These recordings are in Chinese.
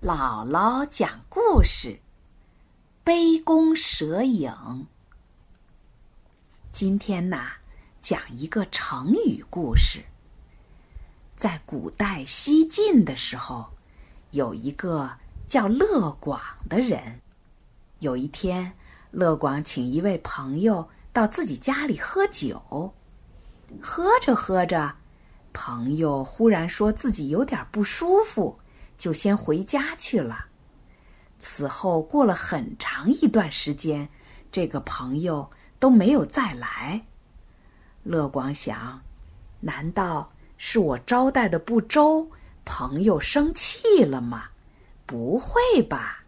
姥姥讲故事，《杯弓蛇影》。今天呢，讲一个成语故事。在古代西晋的时候，有一个叫乐广的人。有一天，乐广请一位朋友到自己家里喝酒。喝着喝着，朋友忽然说自己有点不舒服。就先回家去了。此后过了很长一段时间，这个朋友都没有再来。乐广想，难道是我招待的不周，朋友生气了吗？不会吧！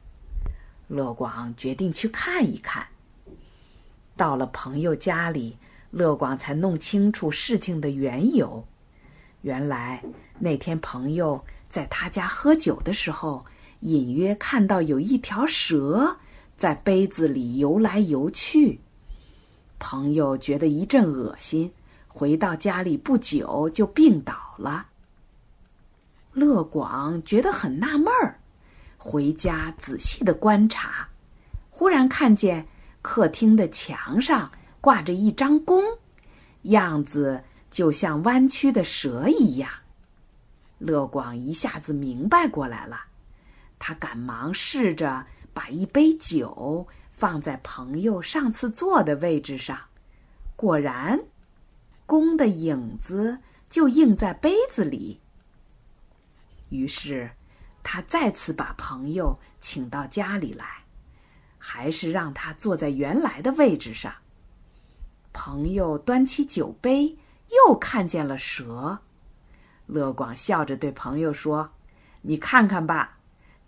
乐广决定去看一看。到了朋友家里，乐广才弄清楚事情的缘由。原来那天朋友。在他家喝酒的时候，隐约看到有一条蛇在杯子里游来游去。朋友觉得一阵恶心，回到家里不久就病倒了。乐广觉得很纳闷儿，回家仔细的观察，忽然看见客厅的墙上挂着一张弓，样子就像弯曲的蛇一样。乐广一下子明白过来了，他赶忙试着把一杯酒放在朋友上次坐的位置上，果然，弓的影子就映在杯子里。于是，他再次把朋友请到家里来，还是让他坐在原来的位置上。朋友端起酒杯，又看见了蛇。乐广笑着对朋友说：“你看看吧，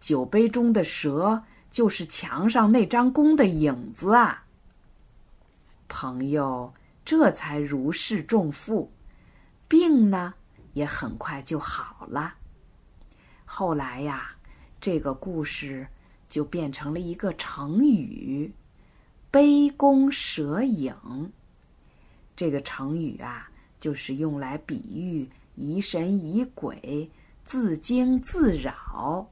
酒杯中的蛇就是墙上那张弓的影子啊。”朋友这才如释重负，病呢也很快就好了。后来呀，这个故事就变成了一个成语“杯弓蛇影”。这个成语啊，就是用来比喻。疑神疑鬼，自惊自扰。